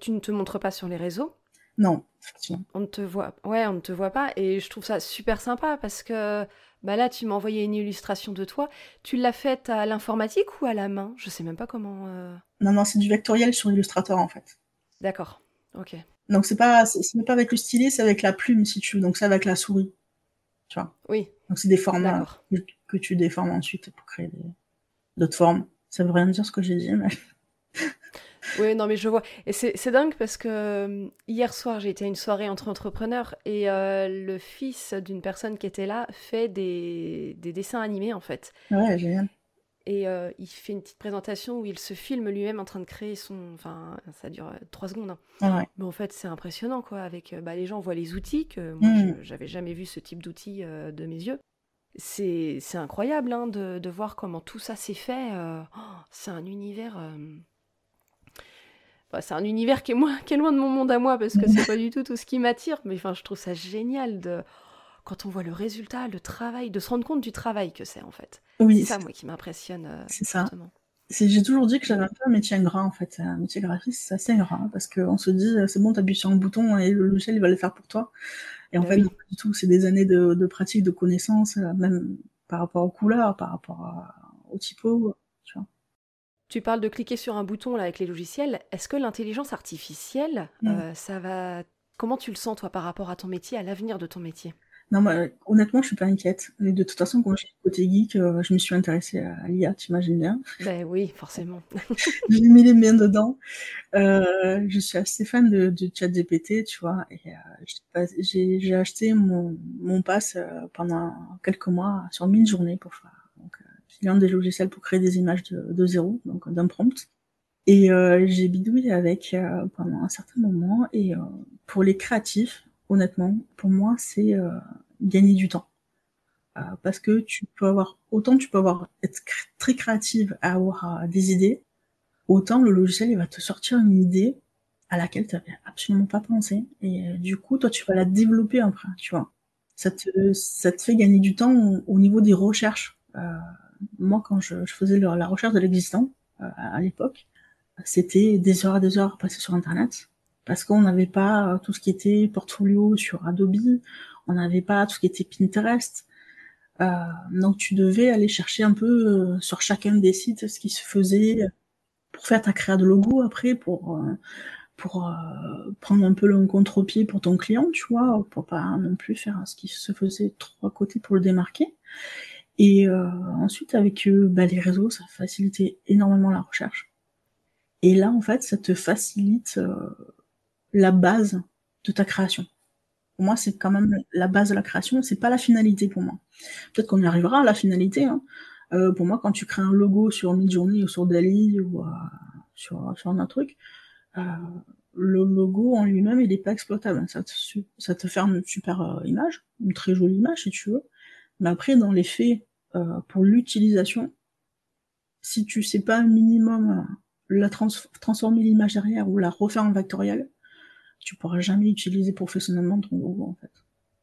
tu ne te montres pas sur les réseaux. Non, effectivement. On ne te voit, ouais, on ne te voit pas, et je trouve ça super sympa parce que bah là, tu m'as envoyé une illustration de toi. Tu l'as faite à l'informatique ou à la main? Je sais même pas comment. euh, Non, non, c'est du vectoriel sur Illustrator en fait. D'accord, ok. Donc c'est pas, c'est pas avec le stylet, c'est avec la plume si tu veux. Donc c'est avec la souris. Tu vois? Oui, Donc c'est des formats que, que tu déformes ensuite pour créer d'autres formes. Ça veut rien dire ce que j'ai dit, mais Oui, non, mais je vois. Et c'est dingue parce que euh, hier soir, j'ai été à une soirée entre entrepreneurs et euh, le fils d'une personne qui était là fait des, des dessins animés en fait. ouais, génial. Et euh, il fait une petite présentation où il se filme lui-même en train de créer son. Enfin, ça dure trois secondes. hein. Ah ouais. Mais en fait, c'est impressionnant, quoi. Avec, bah, les gens voient les outils, que moi, Mm. je- j'avais jamais vu ce type d'outils euh, de mes yeux. C'est c'est incroyable hein, de, de voir comment tout ça s'est fait. euh, oh, c'est un univers. C'est un univers qui est, moins, qui est loin de mon monde à moi, parce que c'est pas du tout tout ce qui m'attire. Mais enfin, je trouve ça génial de. Quand on voit le résultat, le travail, de se rendre compte du travail que c'est, en fait. Oui, C'est ça, moi, qui m'impressionne euh, c'est ça. J'ai toujours dit que j'avais un peu un métier ingrat en fait. Un métier graphiste, c'est assez ingrat parce qu'on se dit euh, c'est bon, t'appuies sur un bouton et le logiciel il va le faire pour toi. Et en Bah fait, oui. non, pas du tout. C'est des années de, de pratique, de connaissances, euh, même par rapport aux couleurs, par rapport à- aux typos. Tu parles de cliquer sur un bouton là avec les logiciels. Est-ce que l'intelligence artificielle, Mm. euh, ça va. Comment tu le sens toi par rapport à ton métier, à l'avenir de ton métier? Non, bah, honnêtement, je suis pas inquiète. de toute façon, quand j'ai côté geek, euh, je me suis intéressée à l'IA, tu imagines bien. Ben oui, forcément. j'ai mis les mains dedans. Euh, je suis assez fan de, de ChatGPT, tu vois. Euh, j'ai acheté mon, mon pass pendant quelques mois sur 1000 journées pour faire donc, client des logiciels pour créer des images de, zéro, donc d'un prompt. Et j'ai bidouillé avec pendant un certain moment. Et pour les créatifs, honnêtement, pour moi, c'est euh, gagner du temps. Euh, parce que tu peux avoir, autant tu peux avoir, être très créative à avoir euh, des idées, autant le logiciel, il va te sortir une idée à laquelle tu n'avais absolument pas pensé. Et du coup, toi, tu vas la développer après, tu vois. Ça te, ça te fait gagner du temps au, niveau des recherches. Moi, quand je, faisais la recherche de l'existant, à l'époque, c'était des heures et des heures passées sur Internet parce qu'on n'avait pas euh, tout ce qui était portfolio sur Adobe, on n'avait pas tout ce qui était Pinterest. Euh, donc tu devais aller chercher un peu euh, sur chacun des sites ce qui se faisait pour faire ta créa de logo après, pour pour prendre un peu le contre-pied pour ton client, tu vois, pour pas non plus faire ce qui se faisait trop à côté pour le démarquer. Et ensuite avec bah, les réseaux, ça facilitait énormément la recherche. Et là, en fait, ça te facilite la base de ta création. Pour moi, c'est quand même la base de la création, c'est pas la finalité pour moi. Peut-être qu'on y arrivera à la finalité. Hein. Euh, pour moi, quand tu crées un logo sur Midjourney ou sur Dali ou euh, sur, sur un truc, euh, le logo en lui-même, il n'est pas exploitable. Ça te, ça te fait une super image, une très jolie image si tu veux. Mais après, dans les faits, pour l'utilisation, si tu sais pas un minimum la transformer l'image derrière ou la refaire en vectoriel, tu pourras jamais utiliser professionnellement ton logo en fait.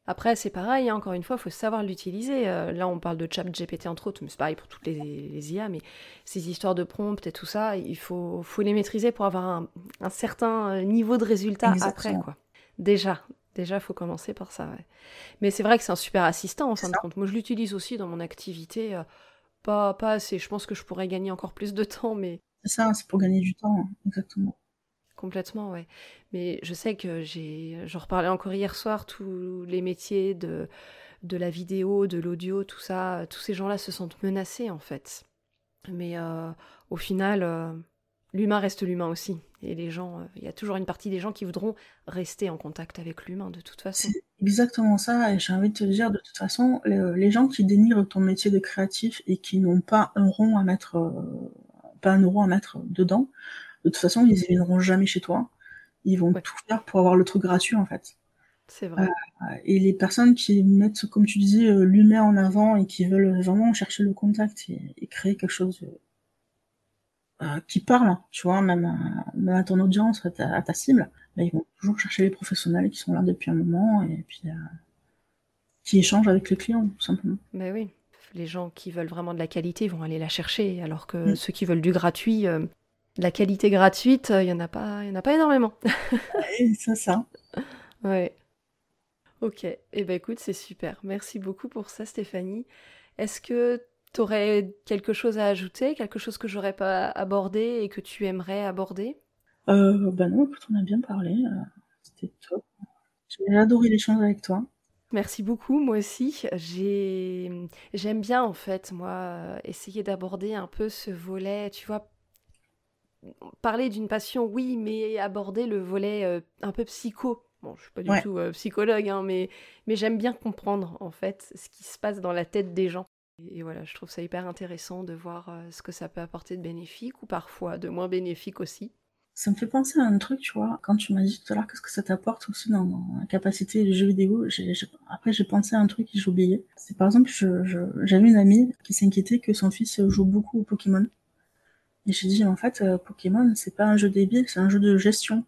Après, c'est pareil, hein, encore une fois, il faut savoir l'utiliser. Euh, là, on parle de chat GPT entre autres, mais c'est pareil pour toutes les, IA, mais ces histoires de prompt et tout ça, il faut, faut les maîtriser pour avoir un, certain euh, niveau de résultat après. Quoi. Déjà, déjà, il faut commencer par ça. Mais c'est vrai que c'est un super assistant, en fin de compte. Moi, je l'utilise aussi dans mon activité. Euh, pas, pas assez, je pense que je pourrais gagner encore plus de temps, mais... C'est ça, c'est pour gagner du temps, exactement. Complètement, ouais. Mais je sais que j'ai, j'en reparlais encore hier soir, tous les métiers de, de la vidéo, de l'audio, tout ça, tous ces gens-là se sentent menacés en fait. Mais euh, au final, euh, l'humain reste l'humain aussi. Et les gens, euh, il y a toujours une partie des gens qui voudront rester en contact avec l'humain de toute façon. C'est exactement ça, et j'ai envie de te dire, de toute façon, les, gens qui dénigrent ton métier de créatif et qui n'ont pas un rond à mettre, pas un euro à mettre dedans, de toute façon, ils ne viendront jamais chez toi. Ils vont tout faire pour avoir le truc gratuit, en fait. C'est vrai. Euh, et les personnes qui mettent, comme tu disais, euh, l'humain en avant et qui veulent vraiment chercher le contact et, créer quelque chose euh, qui parle, tu vois, même à, ton audience, à ta, cible, bah, ils vont toujours chercher les professionnels qui sont là depuis un moment et puis qui échangent avec les clients, tout simplement. Mais oui, les gens qui veulent vraiment de la qualité vont aller la chercher, alors que mm. ceux qui veulent du gratuit, la qualité gratuite, il y en a pas, y en a pas énormément. c'est ça. Ouais. Ok. Eh ben écoute, c'est super. Merci beaucoup pour ça, Stéphanie. Est-ce que tu aurais quelque chose à ajouter, quelque chose que j'aurais pas abordé et que tu aimerais aborder? Euh, Bah non, écoute, on a bien parlé. Euh, c'était top. J'ai adoré l'échange avec toi. Merci beaucoup, moi aussi. J'aime bien en fait, moi, essayer d'aborder un peu ce volet, tu vois, parler d'une passion, oui, mais aborder le volet euh, un peu psycho. Bon, je suis pas du tout euh, psychologue, hein, mais, mais j'aime bien comprendre en fait ce qui se passe dans la tête des gens. Et, voilà, je trouve ça hyper intéressant de voir euh, ce que ça peut apporter de bénéfique ou parfois de moins bénéfique aussi. Ça me fait penser à un truc, tu vois, quand tu m'as dit tout à l'heure qu'est-ce que ça t'apporte aussi dans, la capacité du jeu vidéo, après j'ai pensé à un truc que j'ai oublié. C'est par exemple, j'avais une amie qui s'inquiétait que son fils joue beaucoup au Pokémon. Et j'ai dit, en fait, euh, Pokémon, c'est pas un jeu débile, c'est un jeu de gestion.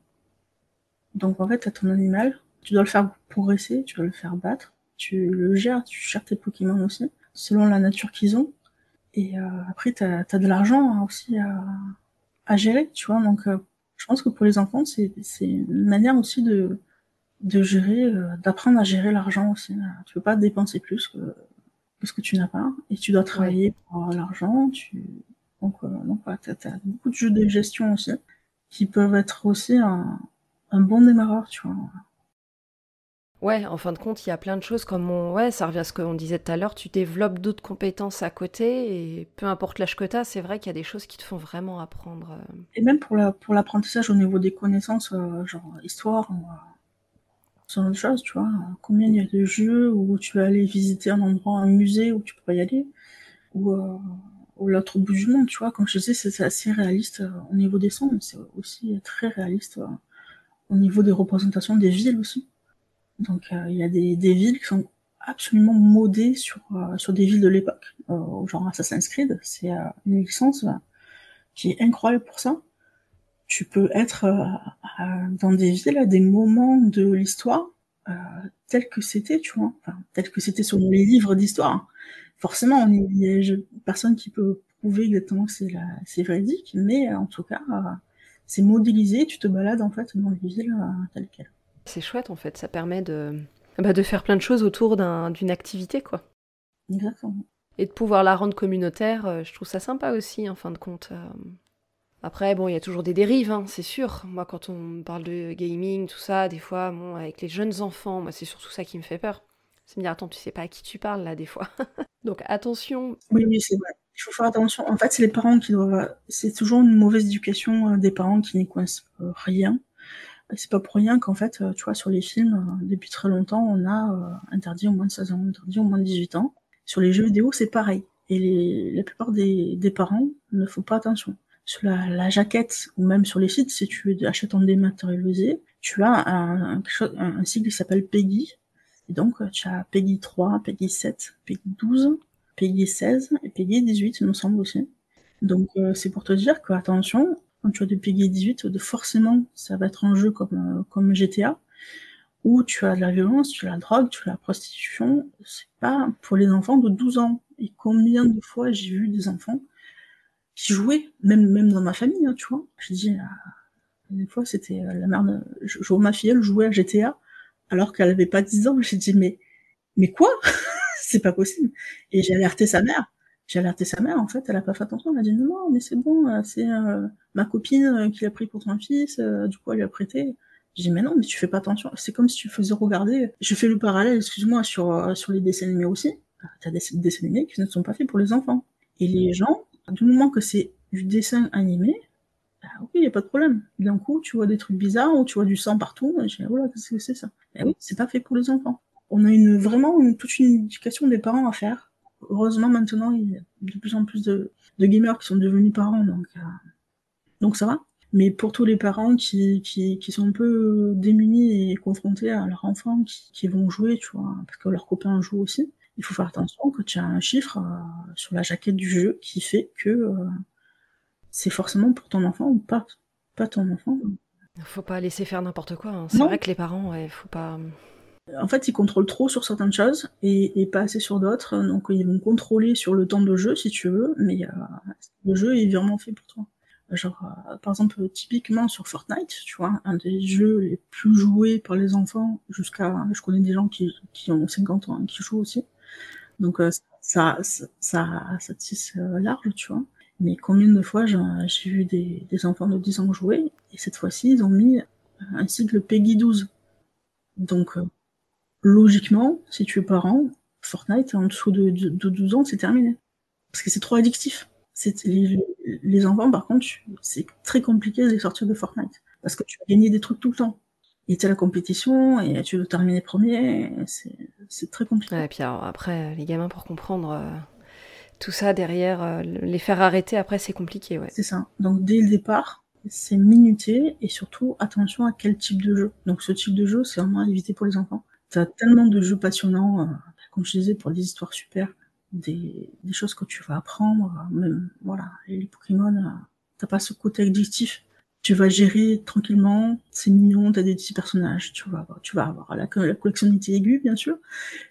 Donc, en fait, t'as ton animal, tu dois le faire progresser, tu dois le faire battre, tu le gères, tu gères tes Pokémon aussi, selon la nature qu'ils ont. Et euh, après, t'as as de l'argent aussi à, à, gérer, tu vois. Donc, euh, je pense que pour les enfants, c'est une manière aussi de, de gérer, d'apprendre à gérer l'argent aussi. Tu peux pas dépenser plus que, que ce que tu n'as pas, et tu dois travailler pour avoir l'argent, tu donc, euh, donc tu as, beaucoup de jeux de gestion aussi, qui peuvent être aussi un, un bon démarreur, tu vois. Ouais, en fin de compte, il y a plein de choses comme on... Ouais, ça revient à ce qu'on disait tout à l'heure, tu développes d'autres compétences à côté et peu importe l'âge que tu as, c'est vrai qu'il y a des choses qui te font vraiment apprendre. Euh. Et même pour la, pour l'apprentissage au niveau des connaissances, euh, genre histoire, ce genre de choses, tu vois. Combien il y a de jeux où tu vas aller visiter un endroit, un musée où tu pourrais y aller, ou, euh, l'autre bout du monde, tu vois. Comme je disais, c'est assez réaliste au niveau des sons, mais c'est aussi très réaliste au niveau des représentations des villes aussi. Donc euh, il y a des, villes qui sont absolument modées sur, euh, sur des villes de l'époque, euh, genre Assassin's Creed. C'est une licence qui est incroyable pour ça. Tu peux être dans des villes à des moments de l'histoire euh, tels que c'était, tu vois, enfin, tel que c'était sur les livres d'histoire. Forcément, il y a personne qui peut prouver exactement que c'est c'est véridique, mais en tout cas, c'est modélisé. Tu te balades en fait dans les villes telles quelles. C'est chouette en fait, ça permet de, bah, de faire plein de choses autour d'une activité quoi. Exactement. Et de pouvoir la rendre communautaire, euh, je trouve ça sympa aussi en fin de compte. Euh. Après, bon, il y a toujours des dérives, hein, c'est sûr. Moi, quand on parle de gaming, tout ça, des fois, bon, avec les jeunes enfants, moi, c'est surtout ça qui me fait peur. C'est me dire, attends, tu sais pas à qui tu parles là, des fois. Donc attention. Oui, oui, c'est vrai. Il faut faire attention. En fait, c'est les parents qui doivent. C'est toujours une mauvaise éducation euh, des parents qui n'y coincent rien c'est pas pour rien qu'en fait, euh, tu vois, sur les films, euh, depuis très longtemps, on a euh, interdit au moins de 16 ans, interdit au moins de 18 ans. Sur les jeux vidéo, c'est pareil. Et les, la plupart des, des parents ne font pas attention. Sur la, la, jaquette, ou même sur les sites, si tu achètes en dématérialisé, tu as un, un, un sigle qui s'appelle PEGI. Et donc, tu as PEGI 3, PEGI 7, PEGI 12, PEGI 16 et PEGI 18, il me semble aussi. Donc, c'est pour te dire que, attention, quand tu as des PEGI 18, de forcément, ça va être un jeu comme, euh, GTA, où tu as de la violence, tu as la drogue, tu as la prostitution. C'est pas pour les enfants de 12 ans. Et combien de fois j'ai vu des enfants qui jouaient, même, dans ma famille, hein, tu vois. Je dis, ah, des fois, c'était euh, la merde. Je, je, ma fille, elle jouait à GTA, alors qu'elle avait pas 10 ans. J'ai dit, mais, mais quoi? c'est pas possible. Et j'ai alerté sa mère. J'ai alerté sa mère, en fait, elle a pas fait attention, elle a dit non, mais c'est bon, euh, c'est euh, ma copine euh, qui l'a pris pour son fils, du coup elle lui a prêté. J'ai dit mais non, mais tu fais pas attention, c'est comme si tu faisais regarder. Je fais le parallèle, excuse-moi, sur sur les dessins animés aussi. T'as des dessins animés qui ne sont pas faits pour les enfants. Et les gens, du moment que c'est du dessin animé, bah oui, y a pas de problème. D'un coup, tu vois des trucs bizarres ou tu vois du sang partout. Et je dis, oh là, qu'est-ce que c'est ça? Bah oui, c'est pas fait pour les enfants. On a une vraiment une, toute une éducation des parents à faire heureusement maintenant il y a de plus en plus de, gamers qui sont devenus parents donc euh, donc ça va. Mais pour tous les parents qui, qui, qui, sont un peu démunis et confrontés à leurs enfants qui, qui, vont jouer tu vois parce que leurs copains jouent aussi il faut faire attention que tu as un chiffre euh, sur la jaquette du jeu qui fait que euh, c'est forcément pour ton enfant ou pas pas ton enfant. Faut pas laisser faire n'importe quoi hein. c'est vrai que les parents ouais faut pas en fait, ils contrôlent trop sur certaines choses et, pas assez sur d'autres. Donc, ils vont contrôler sur le temps de jeu, si tu veux, mais euh, le jeu est vraiment fait pour toi. Genre, euh, par exemple, typiquement sur Fortnite, tu vois, un des jeux les plus joués par les enfants jusqu'à... Je connais des gens qui, ont 50 ans qui jouent aussi. Donc, euh, ça, ça, ça, tisse large, tu vois. Mais combien de fois j'ai vu des, enfants de 10 ans jouer, et cette fois-ci, ils ont mis un cycle PEGI 12. Donc, logiquement, si tu es parent, Fortnite, en dessous de, 12 ans, c'est terminé. Parce que c'est trop addictif. Les, les, enfants, par contre, c'est très compliqué de les sortir de Fortnite. Parce que tu vas gagner des trucs tout le temps. Et tu la compétition, et tu veux terminer premier, c'est très compliqué. et puis après, les gamins, pour comprendre euh, tout ça derrière, euh, les faire arrêter après, c'est compliqué, ouais. C'est ça. Donc dès le départ, c'est minuté, et surtout, attention à quel type de jeu. Donc ce type de jeu, c'est vraiment à éviter pour les enfants. T'as tellement de jeux passionnants, euh, comme je disais, pour des histoires super, des, des choses que tu vas apprendre, même, voilà, les Pokémon, euh, t'as pas ce côté addictif. Tu vas gérer tranquillement, c'est mignon, t'as des petits personnages, tu vas avoir, tu vas avoir la, collection aiguë, bien sûr,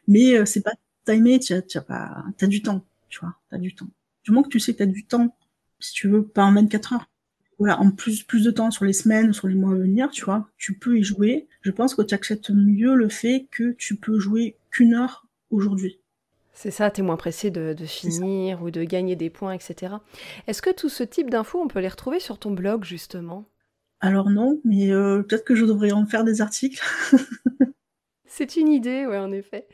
mais euh, c'est pas timé, tu as, pas, t'as du temps, tu vois, t'as du temps. Du moment que tu sais que t'as du temps, si tu veux, pas en 24 heures, voilà, en plus, plus de temps sur les semaines, sur les mois à venir, tu vois, tu peux y jouer. Je pense que tu acceptes mieux le fait que tu peux jouer qu'une heure aujourd'hui. C'est ça, tu es moins pressé de, finir ou de gagner des points, etc. Est-ce que tout ce type d'infos, on peut les retrouver sur ton blog, justement? Alors non, mais euh, peut-être que je devrais en faire des articles. C'est une idée, ouais, en effet.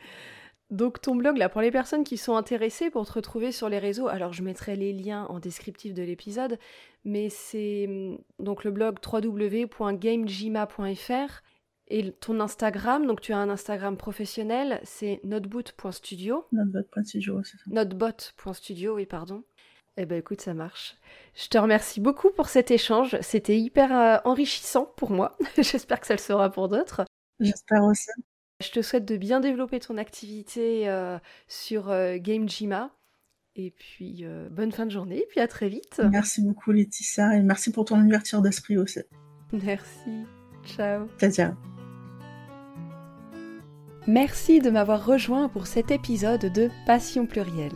Donc ton blog, là, pour les personnes qui sont intéressées pour te retrouver sur les réseaux, alors je mettrai les liens en descriptif de l'épisode, mais c'est hum, donc le blog www.gamejima.fr et ton Instagram, donc tu as un Instagram professionnel, c'est noteboot.studio. Notebot.studio, c'est ça. Notebot.studio, oui, pardon. Eh ben écoute, ça marche. Je te remercie beaucoup pour cet échange. C'était hyper euh, enrichissant pour moi. J'espère que ça le sera pour d'autres. J'espère aussi. Je te souhaite de bien développer ton activité euh, sur euh, GameJima. Et puis, euh, bonne fin de journée, et puis à très vite. Merci beaucoup, Laetitia, et merci pour ton ouverture d'esprit aussi. Merci. Ciao. Ciao, ciao. Merci de m'avoir rejoint pour cet épisode de Passion plurielle.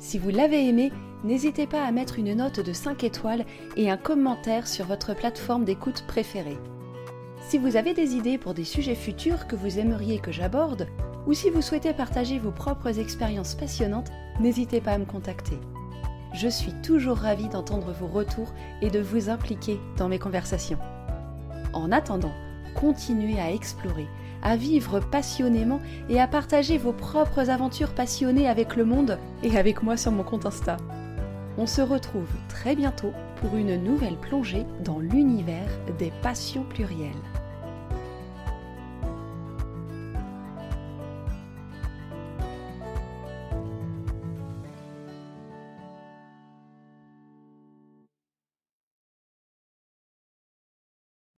Si vous l'avez aimé, n'hésitez pas à mettre une note de 5 étoiles et un commentaire sur votre plateforme d'écoute préférée. Si vous avez des idées pour des sujets futurs que vous aimeriez que j'aborde, ou si vous souhaitez partager vos propres expériences passionnantes, n'hésitez pas à me contacter. Je suis toujours ravie d'entendre vos retours et de vous impliquer dans mes conversations. En attendant, continuez à explorer, à vivre passionnément et à partager vos propres aventures passionnées avec le monde et avec moi sur mon compte Insta. On se retrouve très bientôt pour une nouvelle plongée dans l'univers des passions plurielles.